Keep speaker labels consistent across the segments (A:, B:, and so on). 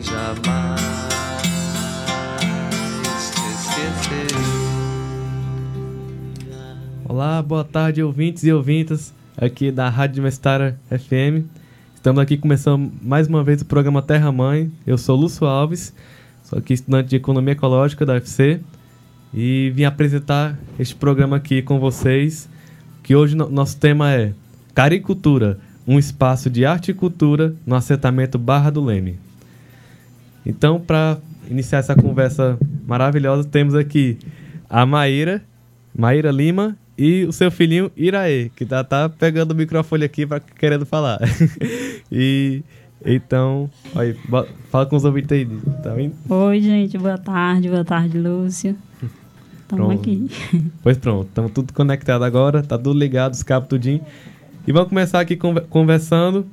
A: Jamais te esqueceu.
B: Olá, boa tarde, ouvintes e ouvintas aqui da Rádio Universitária FM. Estamos aqui começando mais uma vez o programa Terra Mãe. Eu sou Lúcio Alves, sou aqui estudante de Economia Ecológica da UFC e vim apresentar este programa aqui com vocês, que hoje no- nosso tema é Caricultura, um espaço de arte e cultura no assentamento Barra do Leme. Então, para iniciar essa conversa maravilhosa, temos aqui a Maíra, Maíra Lima e o seu filhinho Iraê, que tá, tá pegando o microfone aqui pra, querendo falar. e então, aí, fala com os ouvintes aí, tá vendo?
C: Oi, gente, boa tarde, boa tarde, Lúcio. Estamos aqui.
B: Pois pronto, estamos tudo conectado agora, tá tudo ligado, os cabos tudinho. E vamos começar aqui conver- conversando,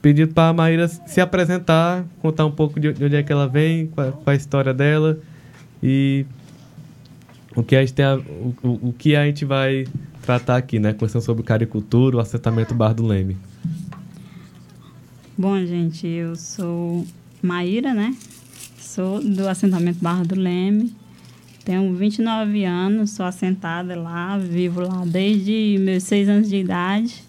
B: pedindo para a Maíra se apresentar, contar um pouco de de onde é que ela vem, qual, qual é a história dela e o que a gente, a- o, o- que a gente vai tratar aqui, né? Conversando sobre caricultura, o assentamento Bar do Leme.
C: Bom, gente, eu sou Maíra, né? Sou do assentamento Barra do Leme. Tenho 29 anos, sou assentada lá, vivo lá desde meus seis anos de idade.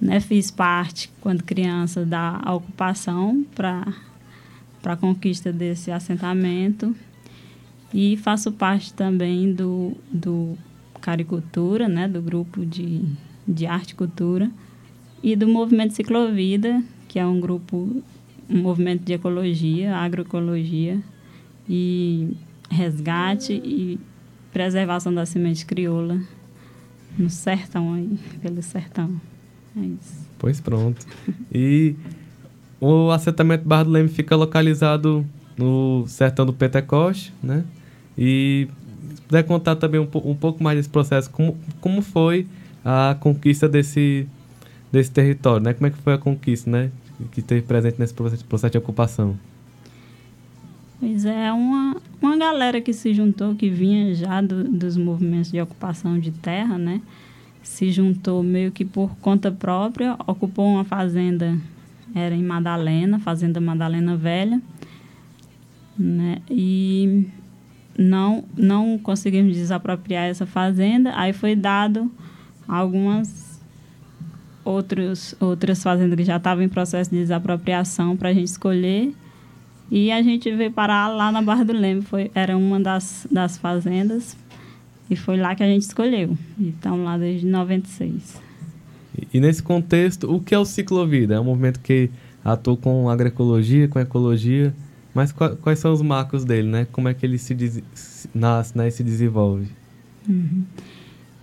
C: Né? Fiz parte, quando criança, da ocupação para a conquista desse assentamento. E faço parte também do, do Caricultura, né? do grupo de, de arte e cultura e do movimento Ciclovida, que é um grupo, um movimento de ecologia, agroecologia e resgate e preservação da semente crioula no sertão aí, pelo sertão. É isso.
B: Pois pronto. E o assentamento Barra do Leme fica localizado no sertão do Pentecoste, né? E se puder contar também um, um pouco mais desse processo, como, como foi a conquista desse, desse território, né? Como é que foi a conquista, né? Que teve presente nesse processo, processo de ocupação.
C: Pois é, uma, uma galera que se juntou, que vinha já do- dos movimentos de ocupação de terra, né? Se juntou meio que por conta própria, ocupou uma fazenda, era em Madalena, Fazenda Madalena Velha, né? E não, não conseguimos desapropriar essa fazenda, aí foi dado algumas outros, outras fazendas que já estavam em processo de desapropriação para a gente escolher. E a gente veio parar lá na Barra do Leme, foi, era uma das, das fazendas, e foi lá que a gente escolheu. E estamos lá desde 96.
B: E, nesse contexto, o que é o Ciclovida? É um movimento que atua com agroecologia, com ecologia, mas qua- quais são os marcos dele, né? Como é que ele se, nasce né? e se desenvolve?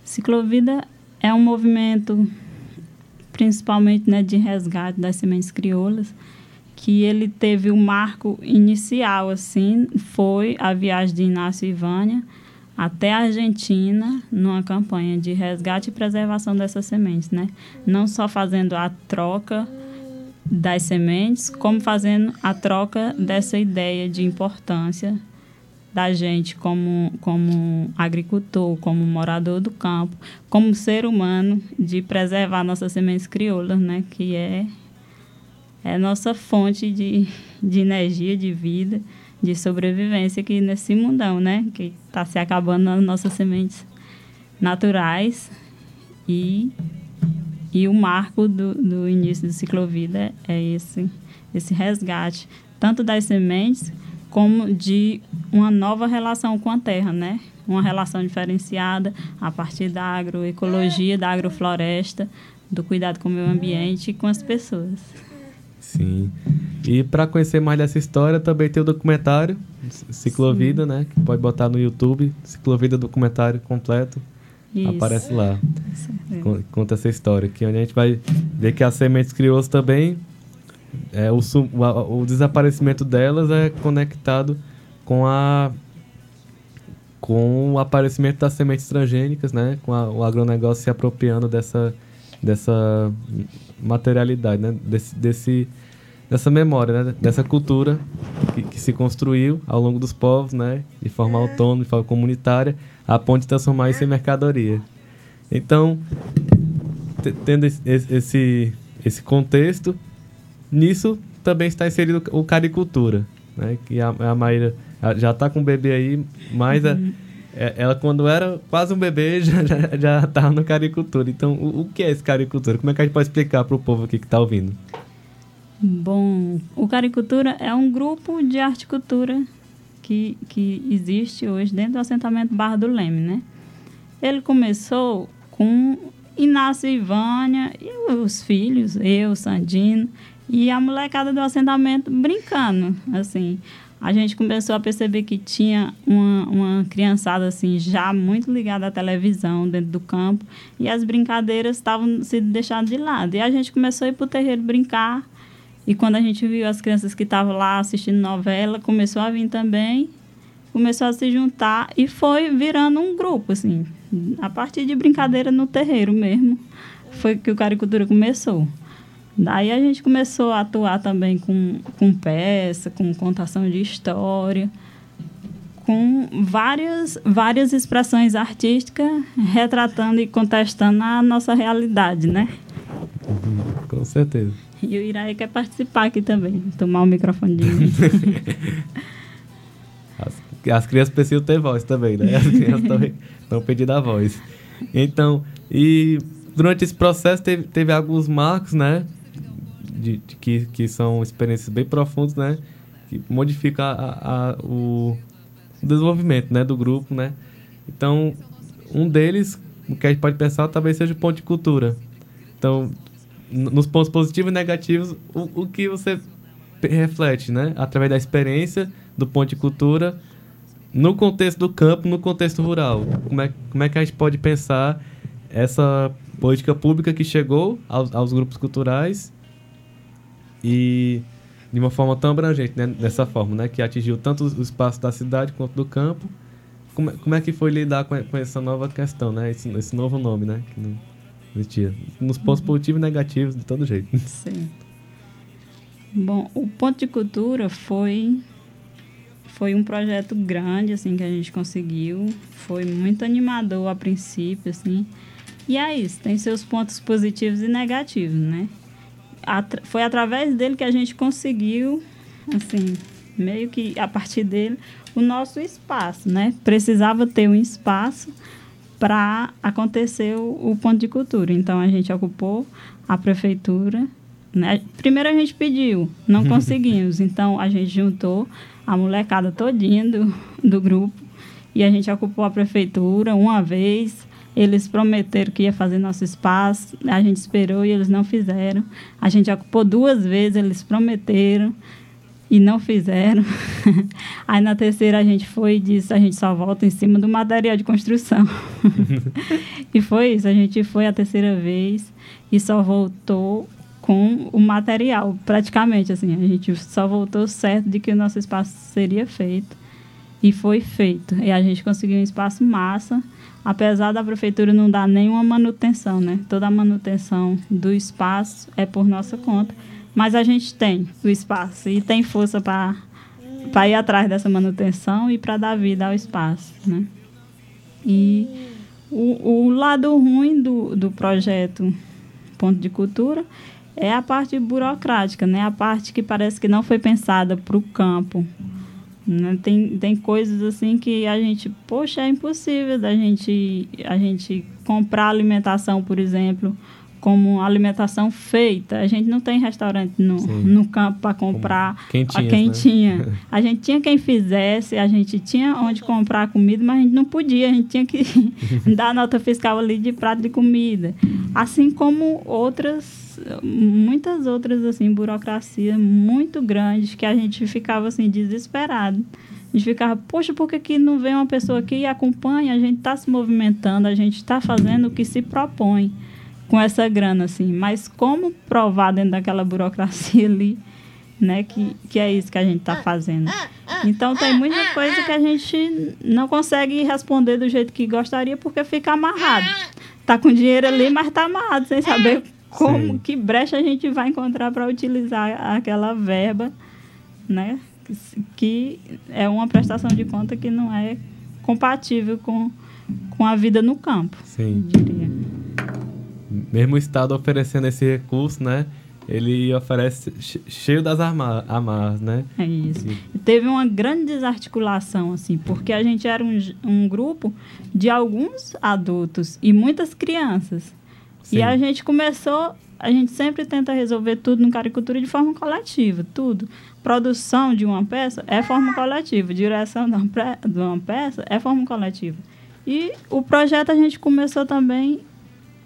C: Ciclovida é um movimento, principalmente né, de resgate das sementes crioulas, que ele teve o marco inicial, assim, foi a viagem de Inácio e Vânia até a Argentina, numa campanha de resgate e preservação dessas sementes, né? Não só fazendo a troca das sementes, como fazendo a troca dessa ideia de importância da gente como, como agricultor, como morador do campo, como ser humano, de preservar nossas sementes crioulas, né? Que é, é nossa fonte de, de energia, de vida, de sobrevivência aqui nesse mundão, né? Que está se acabando nas nossas sementes naturais e e o marco do, do início do ciclovida é esse, esse resgate, tanto das sementes como de uma nova relação com a terra, né? Uma relação diferenciada a partir da agroecologia, da agrofloresta, do cuidado com o meio ambiente e com as pessoas.
B: Sim. E para conhecer mais dessa história, também tem o documentário Ciclovida, né? Que pode botar no YouTube, Ciclovida documentário completo.
C: Isso.
B: Aparece lá. Con- Conta essa história aqui, onde a gente vai ver que as sementes crioulas também é, o, o, o desaparecimento delas é conectado com a com o aparecimento das sementes transgênicas, né? Com a- o agronegócio se apropriando dessa, dessa materialidade, né? Desse, desse, dessa memória, né? Dessa cultura que, que se construiu ao longo dos povos, né? De forma autônoma, de forma comunitária, a ponto de transformar isso em mercadoria. Então, te- tendo esse- esse, esse contexto, nisso também está inserido o caricultura, né? Que a, a Maíra a- já está com o bebê aí, mas a- é- ela quando era quase um bebê já já, já estava no caricultura. Então, o, o que é esse caricultura? Como é que a gente pode explicar para o povo aqui que está ouvindo?
C: Bom, o Caricultura é um grupo de articultura que, que existe hoje dentro do assentamento Barra do Leme, né? Ele começou com Inácio e Ivânia e os filhos, eu, Sandino, e a molecada do assentamento brincando, assim. A gente começou a perceber que tinha uma, uma criançada, assim, já muito ligada à televisão dentro do campo, e as brincadeiras estavam sendo deixadas de lado. E a gente começou a ir para o terreiro brincar, e quando a gente viu as crianças que estavam lá assistindo novela, começou a vir também, começou a se juntar e foi virando um grupo, assim. A partir de brincadeira no terreiro mesmo, foi que o Caricultura começou. Daí a gente começou a atuar também com, com peça, com contação de história, com várias, várias expressões artísticas retratando e contestando a nossa realidade, né?
B: Com certeza.
C: E o Iraí quer participar aqui também, tomar o microfone de mim.
B: As, as crianças precisam ter voz também, né? As crianças também estão pedindo a voz. Então, e durante esse processo teve, teve alguns marcos, né? De, de que, que são experiências bem profundas, né? Que modificam a, a- o desenvolvimento né? do grupo, né? Então, um deles, o que a gente pode pensar, talvez seja o ponto de cultura. Então, nos pontos positivos e negativos, o, o que você reflete, né? Através da experiência do ponto de cultura no contexto do campo, no contexto rural. Como é, como é que a gente pode pensar essa política pública que chegou aos, aos grupos culturais e de uma forma tão abrangente, né? Dessa forma, né? Que atingiu tanto o espaço da cidade quanto do campo. Como, é- como é que foi lidar com, com essa nova questão, né? Esse, esse novo nome, né? Que não existia. Nos pontos positivos e negativos, de todo jeito.
C: Sim. Bom, o Ponto de Cultura foi foi um projeto grande assim que a gente conseguiu, foi muito animador a princípio assim. E é isso, tem seus pontos positivos e negativos, né? Atra- foi através dele que a gente conseguiu assim, meio que a partir dele o nosso espaço, né? Precisava ter um espaço para acontecer o, o ponto de cultura. Então a gente ocupou a prefeitura. Né? Primeiro a gente pediu, não conseguimos. Então a gente juntou a molecada todinha do, do grupo e a gente ocupou a prefeitura uma vez. Eles prometeram que ia fazer nosso espaço, a gente esperou e eles não fizeram. A gente ocupou duas vezes, eles prometeram e não fizeram. Aí na terceira a gente foi e disse, a gente só volta em cima do material de construção. e foi isso, a gente foi a terceira vez e só voltou com o material, praticamente assim, a gente só voltou certo de que o nosso espaço seria feito e foi feito. E a gente conseguiu um espaço massa, apesar da prefeitura não dar nenhuma manutenção, né? Toda a manutenção do espaço é por nossa conta, mas a gente tem o espaço e tem força para para ir atrás dessa manutenção e para dar vida ao espaço, né? E o, o lado ruim do, do projeto Ponto de Cultura é a parte burocrática, né? A parte que parece que não foi pensada para o campo. Né? Tem, tem coisas assim que a gente, poxa, é impossível da gente, a gente comprar alimentação, por exemplo, como alimentação feita. A gente não tem restaurante no,
B: Sim.
C: no campo para comprar
B: quentinhas,
C: a
B: né?
C: quentinha. A gente tinha quem fizesse, a gente tinha onde comprar comida, mas a gente não podia, a gente tinha que dar nota fiscal ali de prato de comida. Assim como outras, muitas outras, assim, burocracias muito grandes que a gente ficava, assim, desesperado. A gente ficava, poxa, por que, que não vem uma pessoa aqui e acompanha? A gente está se movimentando, a gente está fazendo o que se propõe com essa grana, assim. Mas como provar dentro daquela burocracia ali né? Que, que é isso que a gente está fazendo. Então tem muita coisa que a gente não consegue responder do jeito que gostaria porque fica amarrado. Tá com dinheiro ali, mas tá amarrado, sem saber como,
B: Sim.
C: que brecha a gente vai encontrar para utilizar aquela verba, né? Que é uma prestação de conta que não é compatível com, com a vida no campo,
B: Sim.
C: diria.
B: Mesmo o Estado oferecendo esse recurso, né? Ele oferece che- cheio das amarras, né?
C: É isso.
B: E-
C: teve uma grande desarticulação, assim, porque a gente era um, um grupo de alguns adultos e muitas crianças.
B: Sim.
C: E a gente começou, a gente sempre tenta resolver tudo no caricatura de forma coletiva, tudo. Produção de uma peça é forma coletiva, direção de uma, peça é forma coletiva. E o projeto a gente começou também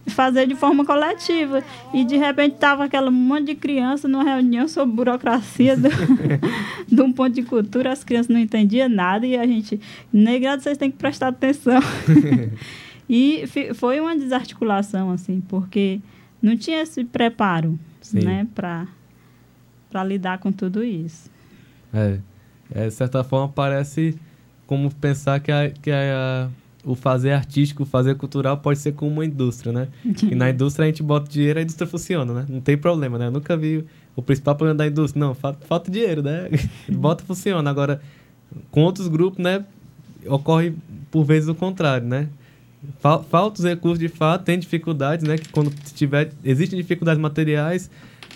C: fazer de forma coletiva. E de repente tava aquela monte de criança numa reunião sobre burocracia do, de um ponto de cultura, as crianças não entendiam nada e a gente, negrado, vocês têm que prestar atenção. e foi uma desarticulação, assim, porque não tinha esse preparo,
B: Sim.
C: né, para para lidar com tudo isso.
B: É, é, de certa forma parece como pensar que, a, que a, o fazer artístico, o fazer cultural pode ser como uma indústria, né? E na indústria a gente bota dinheiro, a indústria funciona, né? Não tem problema, né? Eu nunca vi o principal problema da indústria. Não, fa- falta dinheiro, né? Bota funciona. Agora, com outros grupos, né? Ocorre por vezes o contrário, né? Fal- Falta os recursos de fato, tem dificuldades, né? Que quando tiver... Existem dificuldades materiais,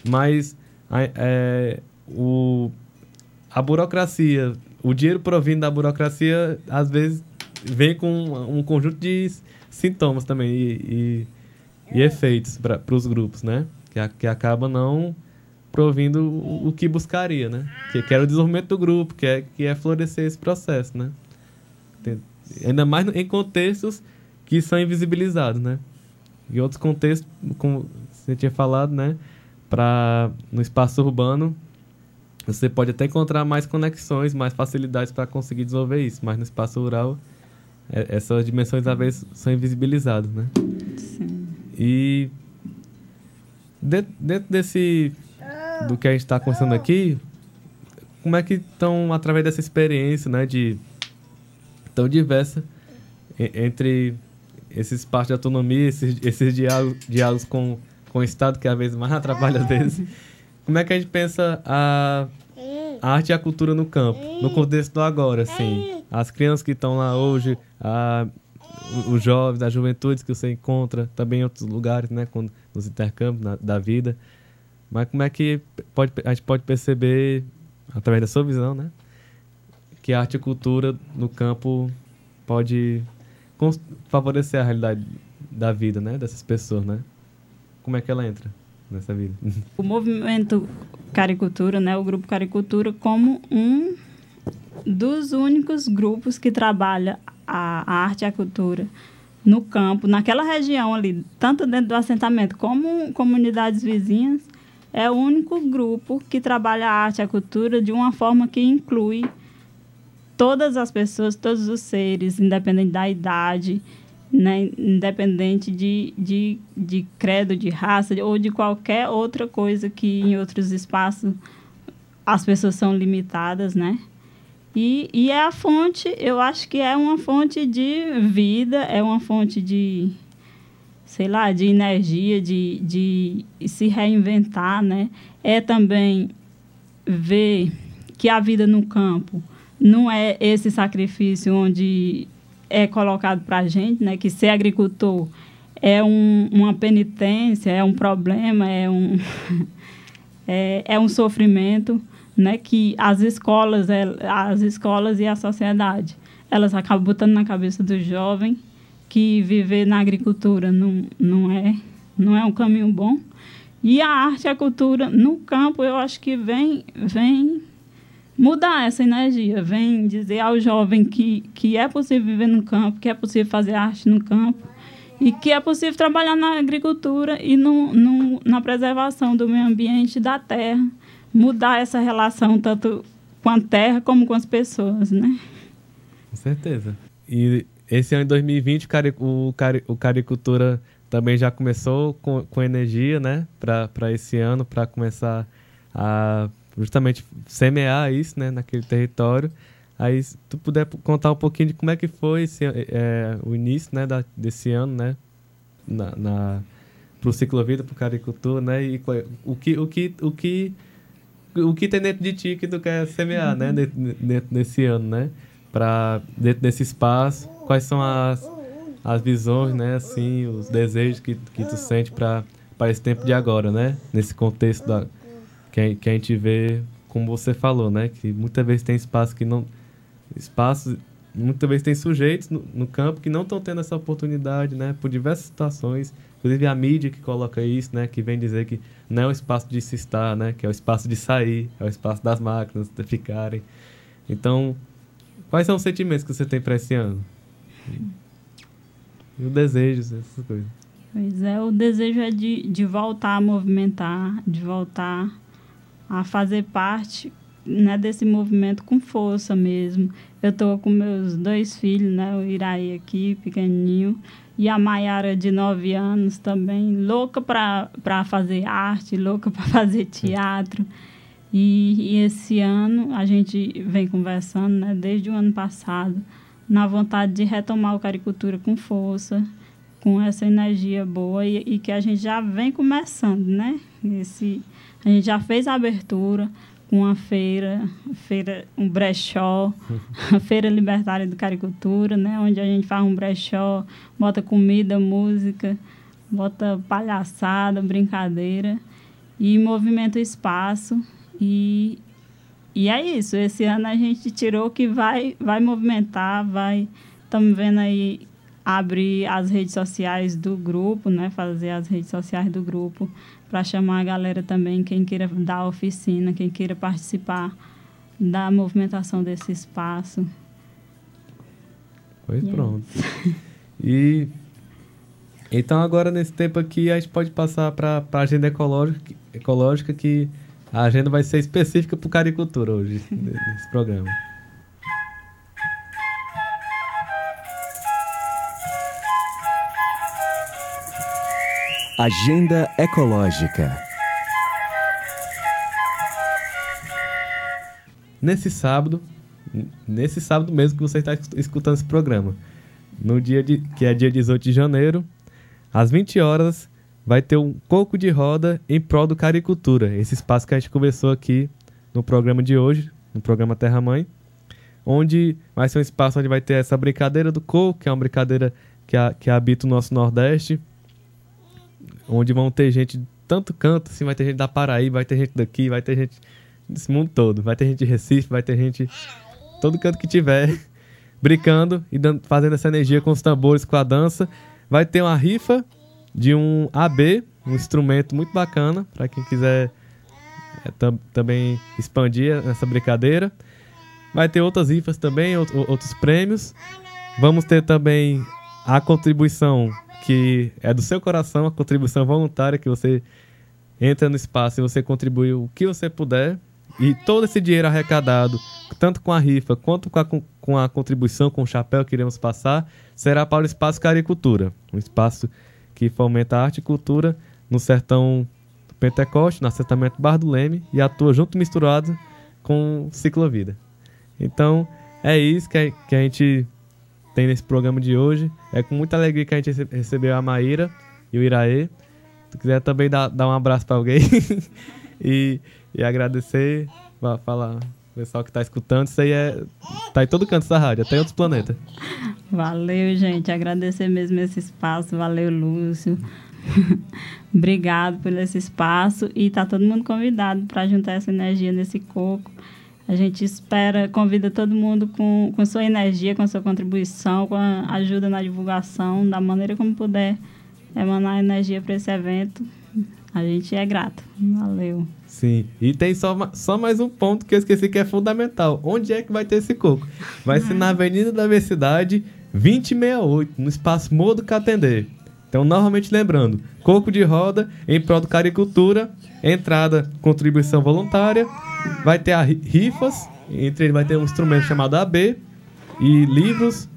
B: mas é, o, a burocracia, o dinheiro provindo da burocracia, às vezes vem com um conjunto de sintomas também e, e, e efeitos para os grupos, né? Que, que acaba não provindo o, o que buscaria, né? Que, que era o desenvolvimento do grupo, que é, que é florescer esse processo, né? Tem- ainda mais em contextos que são invisibilizados, né? Em outros contextos, como você tinha falado, né? Para no espaço urbano, você pode até encontrar mais conexões, mais facilidades para conseguir desenvolver isso, mas no espaço rural, essas dimensões às vezes são invisibilizadas, né?
C: Sim.
B: E de- dentro desse do que a gente está conversando aqui, como é que estão através dessa experiência, né, de tão diversa entre esses espaços de autonomia, esses, esses diálogos, diálogos com, com o Estado que às vezes mais atrapalha vezes. Como é que a gente pensa a, a arte e a cultura no campo, no contexto do agora, assim, as crianças que estão lá hoje, a, os jovens, as juventudes que você encontra também em outros lugares, né, quando, nos intercâmbios na- da vida. Mas como é que pode, a gente pode perceber, através da sua visão, né, que a arte e cultura no campo pode favorecer a realidade da vida, né, dessas pessoas, né? Como é que ela entra nessa vida?
C: o movimento Caricultura, né, o grupo Caricultura, como um dos únicos grupos que trabalha a, arte e a cultura no campo, naquela região ali, tanto dentro do assentamento como comunidades vizinhas, é o único grupo que trabalha a arte e a cultura de uma forma que inclui todas as pessoas, todos os seres, independente da idade, né, independente de, de, de credo, de raça ou de qualquer outra coisa que em outros espaços as pessoas são limitadas, né? E, e é a fonte, eu acho que é uma fonte de vida, é uma fonte de, sei lá, de energia, de, de se reinventar, né? É também ver que a vida no campo não é esse sacrifício onde é colocado para a gente, né? Que ser agricultor é um, uma penitência, é um problema, é um, é, é um sofrimento, né? Que as escolas, é, as escolas e a sociedade, elas acabam botando na cabeça do jovem que viver na agricultura não, não, é, não é um caminho bom. E a arte a cultura no campo, eu acho que vem, vem mudar essa energia, vem dizer ao jovem que, que é possível viver no campo, que é possível fazer arte no campo e que é possível trabalhar na agricultura e no, no, na preservação do meio ambiente da terra, mudar essa relação tanto com a terra como com as pessoas, né?
B: Com certeza. E esse ano de 2020, o, cari o, cari o Caricultura também já começou com, com energia, né? Para esse ano, para começar a justamente semear isso, né, naquele território. Aí, se tu puder contar um pouquinho de como é que foi esse, é, o início, né, da, desse ano, né, na, na pro ciclovida, pro caricultura, né, e o que, o que, o que, o que tem dentro de ti que tu quer semear, né, dentro, desse ano, né, para dentro desse espaço, quais são as, as visões, né, assim, os desejos que, que tu sente para para esse tempo de agora, né, nesse contexto da que, que a gente vê, como você falou, né, que muitas vezes tem espaço que não espaços muitas vezes tem sujeitos no, no campo que não estão tendo essa oportunidade, né, por diversas situações, inclusive a mídia que coloca isso, né, que vem dizer que não é o espaço de se estar, né, que é o espaço de sair, é o espaço das máquinas de ficarem. Então, quais são os sentimentos que você tem para esse ano? E o desejo, essas coisas.
C: Pois é, o desejo é de, de voltar a movimentar, de voltar a fazer parte né, desse movimento com força mesmo. Eu estou com meus dois filhos, né, o Iraí aqui, pequenininho, e a Maiara de nove anos também, louca para fazer arte, louca para fazer teatro. E, e, esse ano a gente vem conversando, né, desde o ano passado, na vontade de retomar o caricultura com força, com essa energia boa e, e que a gente já vem começando, né? Esse, a gente já fez a abertura, uma feira, feira um brechó, a Feira Libertária do Caricultura, né? Onde a gente faz um brechó, bota comida, música, bota palhaçada, brincadeira e movimenta o espaço e e é isso. Esse ano a gente tirou que vai vai movimentar, vai estamos vendo aí abrir as redes sociais do grupo, né? Fazer as redes sociais do grupo para chamar a galera também, quem queira dar oficina, quem queira participar da movimentação desse espaço.
B: Pois yes. pronto. e então agora nesse tempo aqui a gente pode passar para a agenda ecológica, ecológica que a agenda vai ser específica para o caricultura hoje nesse programa.
D: Agenda Ecológica.
B: Nesse sábado, nesse sábado mesmo que você está escutando esse programa, no dia de, que é dia 18 de janeiro, às 20 horas, vai ter um coco de roda em prol do caricultura, esse espaço que a gente conversou aqui no programa de hoje, no programa Terra Mãe, onde vai ser um espaço onde vai ter essa brincadeira do coco, que é uma brincadeira que, a, que habita o nosso Nordeste, onde vão ter gente de tanto canto, assim, vai ter gente da Paraíba, vai ter gente daqui, vai ter gente desse mundo todo, vai ter gente de Recife, vai ter gente todo canto que tiver brincando e dando, fazendo essa energia com os tambores, com a dança. Vai ter uma rifa de um AB, um instrumento muito bacana para quem quiser é, tam, também expandir essa brincadeira. Vai ter outras rifas também, outros prêmios. Vamos ter também a contribuição que é do seu coração, a contribuição voluntária que você entra no espaço e você contribui o que você puder. E todo esse dinheiro arrecadado, tanto com a rifa quanto com a, com a contribuição, com o chapéu que iremos passar, será para o Espaço Caricultura, um espaço que fomenta a arte e cultura no sertão do Pentecoste, no assentamento Bar do Leme, e atua junto misturado com Ciclovida. Então, é isso que a, que a gente tem nesse programa de hoje. É com muita alegria que a gente recebeu a Maíra e o Iraê. Se tu quiser também dar, dar um abraço para alguém e, e agradecer, falar o pessoal que está escutando, isso aí é. tá em todo canto dessa rádio, até em outros planetas.
C: Valeu, gente. Agradecer mesmo esse espaço. Valeu, Lúcio. Obrigado por esse espaço. E tá todo mundo convidado para juntar essa energia nesse coco a gente espera, convida todo mundo com, com sua energia, com sua contribuição, com a ajuda na divulgação, da maneira como puder emanar energia para esse evento. A gente é grato. Valeu.
B: Sim. E tem só, só mais um ponto que eu esqueci que é fundamental. Onde é que vai ter esse coco? Vai ser na Avenida da Universidade 2068, no espaço Modo Catendê. Então, novamente lembrando, coco de roda em prol do caricultura, entrada, contribuição voluntária vai ter a rifas, entre eles vai ter um instrumento chamado AB e livros.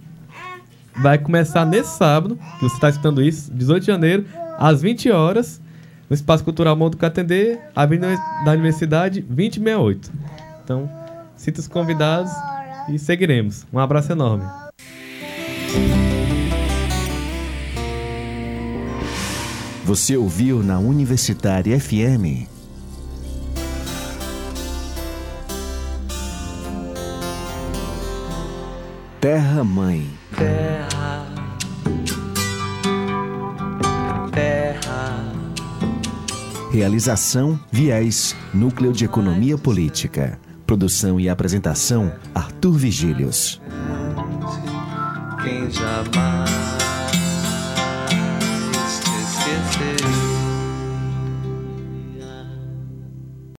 B: Vai começar nesse sábado, que você está escutando isso, 18 de janeiro, às 20 horas. no Espaço Cultural Mundo Catendê, Avenida da Universidade 2068. Então, sinta-se convidados e seguiremos. Um abraço enorme.
D: Você ouviu na Universitária FM Terra Mãe.
A: terra, terra,
D: Realização Viés, Núcleo de Economia Política. Produção e apresentação Arthur Vigílios.
A: quem jamais